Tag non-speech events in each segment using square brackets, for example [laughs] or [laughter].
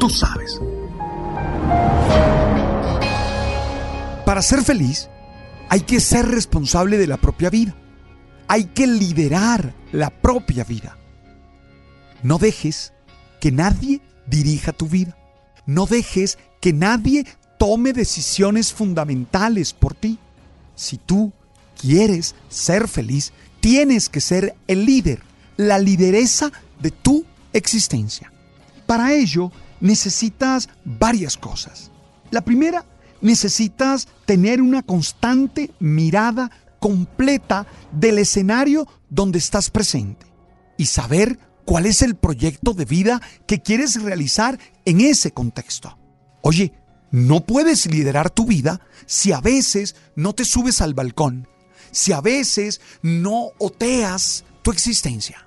Tú sabes. Para ser feliz, hay que ser responsable de la propia vida. Hay que liderar la propia vida. No dejes que nadie dirija tu vida. No dejes que nadie tome decisiones fundamentales por ti. Si tú quieres ser feliz, tienes que ser el líder, la lideresa de tu existencia. Para ello necesitas varias cosas. La primera, necesitas tener una constante mirada completa del escenario donde estás presente y saber cuál es el proyecto de vida que quieres realizar en ese contexto. Oye, no puedes liderar tu vida si a veces no te subes al balcón, si a veces no oteas tu existencia.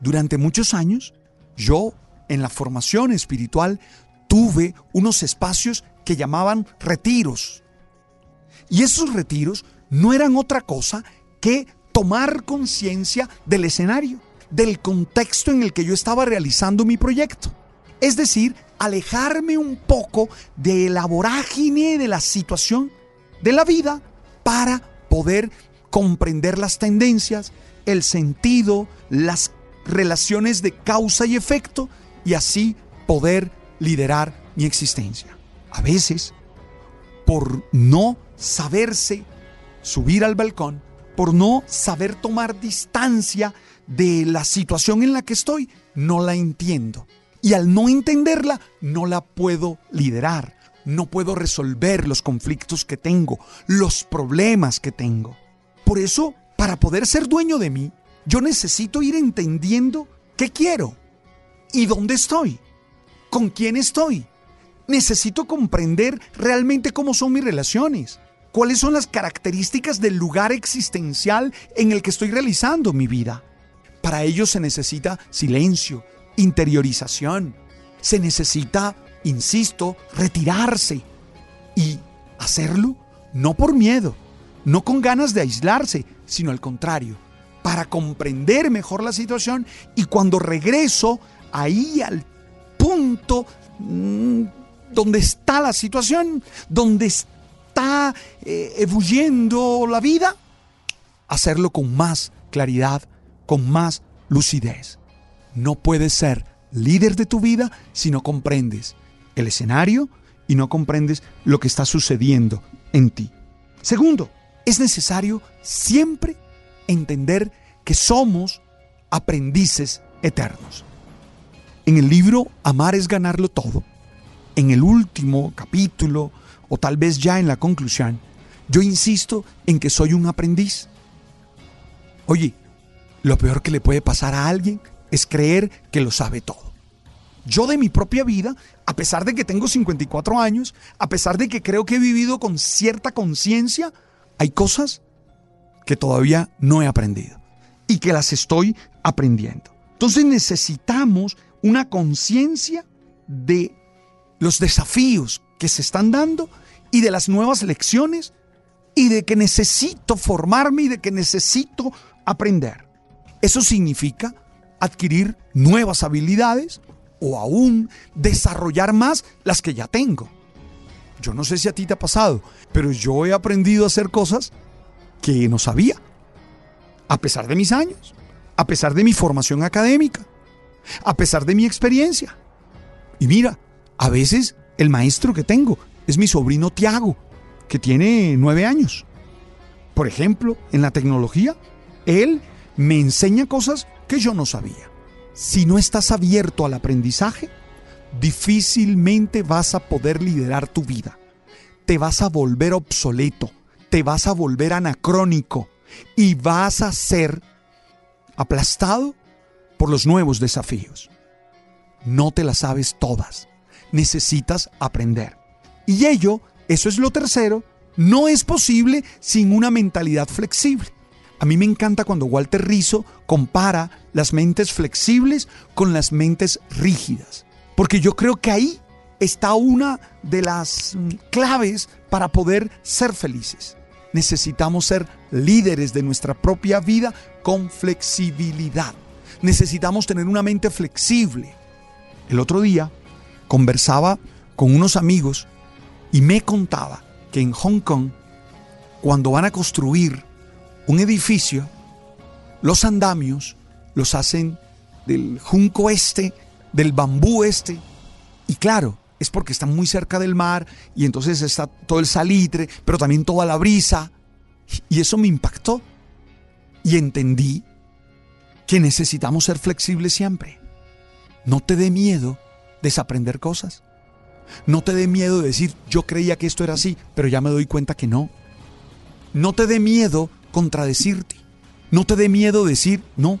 Durante muchos años, yo en la formación espiritual tuve unos espacios que llamaban retiros. Y esos retiros no eran otra cosa que tomar conciencia del escenario, del contexto en el que yo estaba realizando mi proyecto. Es decir, alejarme un poco de la vorágine de la situación de la vida para poder comprender las tendencias, el sentido, las relaciones de causa y efecto y así poder liderar mi existencia. A veces, por no saberse subir al balcón, por no saber tomar distancia de la situación en la que estoy, no la entiendo. Y al no entenderla, no la puedo liderar. No puedo resolver los conflictos que tengo, los problemas que tengo. Por eso, para poder ser dueño de mí, yo necesito ir entendiendo qué quiero y dónde estoy, con quién estoy. Necesito comprender realmente cómo son mis relaciones, cuáles son las características del lugar existencial en el que estoy realizando mi vida. Para ello se necesita silencio, interiorización. Se necesita, insisto, retirarse y hacerlo no por miedo, no con ganas de aislarse, sino al contrario, para comprender mejor la situación y cuando regreso ahí al punto mmm, donde está la situación, donde está eh, la vida, hacerlo con más claridad, con más lucidez. No puedes ser líder de tu vida si no comprendes el escenario y no comprendes lo que está sucediendo en ti. Segundo, es necesario siempre entender que somos aprendices eternos. En el libro Amar es ganarlo todo, en el último capítulo o tal vez ya en la conclusión, yo insisto en que soy un aprendiz. Oye, lo peor que le puede pasar a alguien es creer que lo sabe todo. Yo de mi propia vida, a pesar de que tengo 54 años, a pesar de que creo que he vivido con cierta conciencia, hay cosas que todavía no he aprendido y que las estoy aprendiendo. Entonces necesitamos una conciencia de los desafíos que se están dando y de las nuevas lecciones y de que necesito formarme y de que necesito aprender. Eso significa adquirir nuevas habilidades o aún desarrollar más las que ya tengo. Yo no sé si a ti te ha pasado, pero yo he aprendido a hacer cosas que no sabía, a pesar de mis años, a pesar de mi formación académica, a pesar de mi experiencia. Y mira, A veces el maestro que tengo es mi sobrino Tiago, que tiene nueve años. Por ejemplo, en la tecnología, él me enseña cosas que yo no sabía. Si no estás abierto al aprendizaje, difícilmente vas a poder liderar tu vida. Te vas a volver obsoleto, te vas a volver anacrónico y vas a ser aplastado por los nuevos desafíos. No te las sabes todas, necesitas aprender. Y ello, eso es lo tercero, no es posible sin una mentalidad flexible. A mí me encanta cuando Walter Rizzo compara las mentes flexibles con las mentes rígidas, porque yo creo que ahí está una de las mm, claves para poder ser felices. Necesitamos ser líderes de nuestra propia vida con flexibilidad. Necesitamos tener una mente flexible. El otro día conversaba con unos amigos y me contaba que en Hong Kong, cuando van a construir un edificio, los andamios los hacen del junco este, del bambú este, y claro, es porque están muy cerca del mar y entonces está todo el salitre, pero también toda la brisa. Y eso me impactó. Y entendí que necesitamos ser flexibles siempre. No te dé miedo desaprender cosas. No te dé miedo de decir, yo creía que esto era así, pero ya me doy cuenta que no. No te dé miedo contradecirte. No te dé miedo decir, no,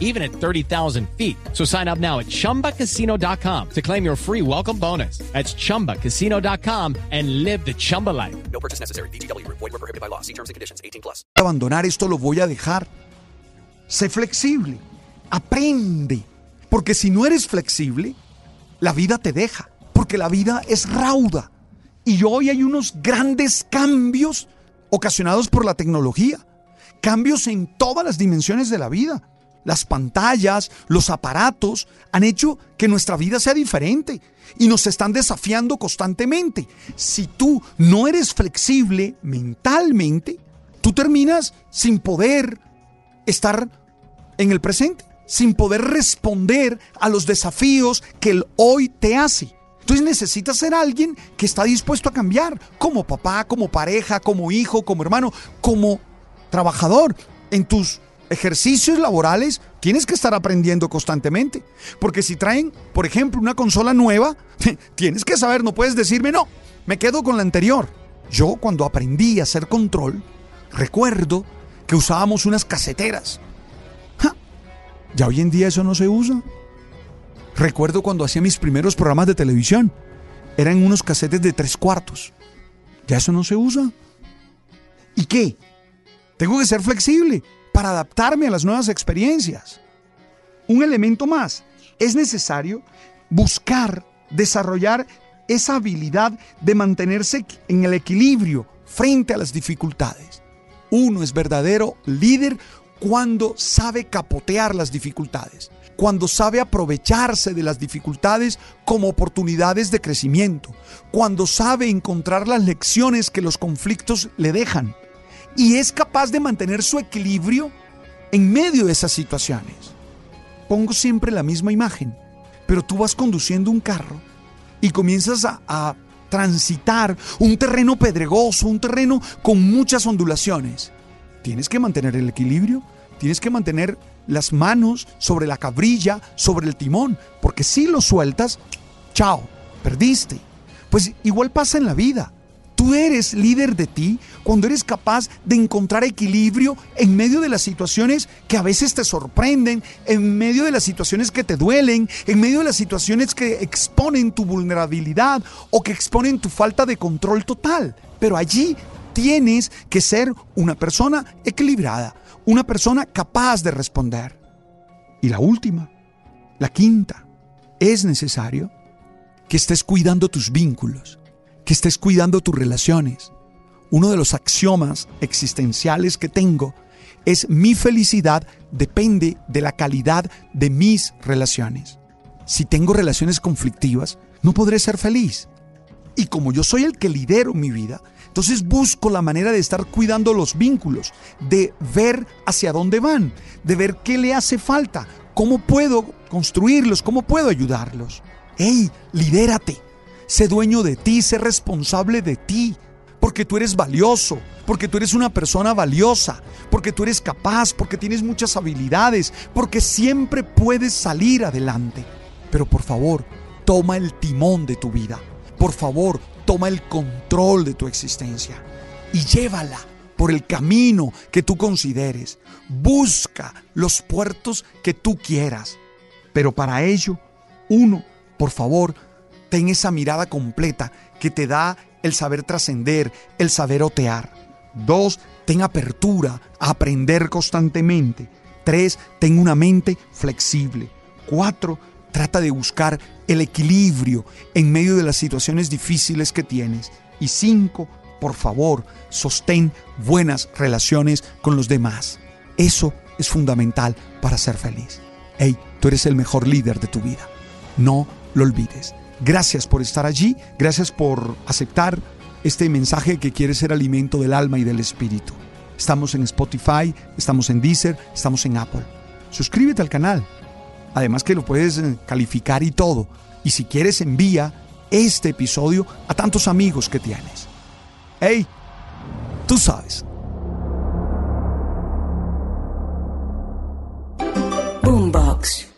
even at 30,000 feet. So sign up now at chumbacasino.com to claim your free welcome bonus. That's chumbacasino.com and live the Chumba life. No purchase necessary. VGW Group. Void were prohibited by law. See terms and conditions. 18 plus. abandonar esto, lo voy a dejar. Sé flexible, aprende, porque si no eres flexible, la vida te deja, porque la vida es rauda. Y hoy hay unos grandes cambios ocasionados por la tecnología, cambios en todas las dimensiones de la vida. Las pantallas, los aparatos han hecho que nuestra vida sea diferente y nos están desafiando constantemente. Si tú no eres flexible mentalmente, tú terminas sin poder estar en el presente, sin poder responder a los desafíos que el hoy te hace. Entonces necesitas ser alguien que está dispuesto a cambiar, como papá, como pareja, como hijo, como hermano, como trabajador. En tus ejercicios laborales tienes que estar aprendiendo constantemente. Porque si traen, por ejemplo, una consola nueva, [laughs] tienes que saber, no puedes decirme, no, me quedo con la anterior. Yo cuando aprendí a hacer control, recuerdo que usábamos unas caseteras. Ya hoy en día eso no se usa. Recuerdo cuando hacía mis primeros programas de televisión. Eran unos casetes de tres cuartos. Ya eso no se usa. ¿Y qué? Tengo que ser flexible para adaptarme a las nuevas experiencias. Un elemento más. Es necesario buscar, desarrollar esa habilidad de mantenerse en el equilibrio frente a las dificultades. Uno es verdadero líder cuando sabe capotear las dificultades, cuando sabe aprovecharse de las dificultades como oportunidades de crecimiento, cuando sabe encontrar las lecciones que los conflictos le dejan y es capaz de mantener su equilibrio en medio de esas situaciones. Pongo siempre la misma imagen, pero tú vas conduciendo un carro y comienzas a, transitar un terreno pedregoso, un terreno con muchas ondulaciones. Tienes que mantener el equilibrio, tienes que mantener las manos sobre la cabrilla, sobre el timón, porque si lo sueltas, chao, perdiste. Pues igual pasa en la vida. Tú eres líder de ti cuando eres capaz de encontrar equilibrio en medio de las situaciones que a veces te sorprenden, en medio de las situaciones que te duelen, en medio de las situaciones que exponen tu vulnerabilidad o que exponen tu falta de control total. Pero allí tienes que ser una persona equilibrada, una persona capaz de responder. Y la última, la quinta, es necesario que estés cuidando tus vínculos, que estés cuidando tus relaciones. Uno de los axiomas existenciales que tengo es mi felicidad depende de la calidad de mis relaciones. Si tengo relaciones conflictivas, no podré ser feliz. Y como yo soy el que lidero mi vida, entonces busco la manera de estar cuidando los vínculos, de ver hacia dónde van, de ver qué le hace falta, cómo puedo construirlos, cómo puedo ayudarlos. ¡Ey, lidérate! Sé dueño de ti, sé responsable de ti, porque tú eres valioso, porque tú eres una persona valiosa, porque tú eres capaz, porque tienes muchas habilidades, porque siempre puedes salir adelante. Pero por favor, toma el timón de tu vida. Por favor, toma el control de tu existencia y llévala por el camino que tú consideres. Busca los puertos que tú quieras. Pero para ello, uno, por favor, ten esa mirada completa que te da el saber trascender, el saber otear. Dos, ten apertura a aprender constantemente. Tres, ten una mente flexible. Cuatro, trata de buscar el equilibrio en medio de las situaciones difíciles que tienes. Y cinco, por favor, sostén buenas relaciones con los demás. Eso es fundamental para ser feliz. Hey, tú eres el mejor líder de tu vida. No lo olvides. Gracias por estar allí, gracias por aceptar este mensaje que quiere ser alimento del alma y del espíritu. Estamos en Spotify, estamos en Deezer, estamos en Apple. Suscríbete al canal. Además que lo puedes eh, calificar y todo. Y si quieres envía este episodio a tantos amigos que tienes. Hey, tú sabes. Boombox.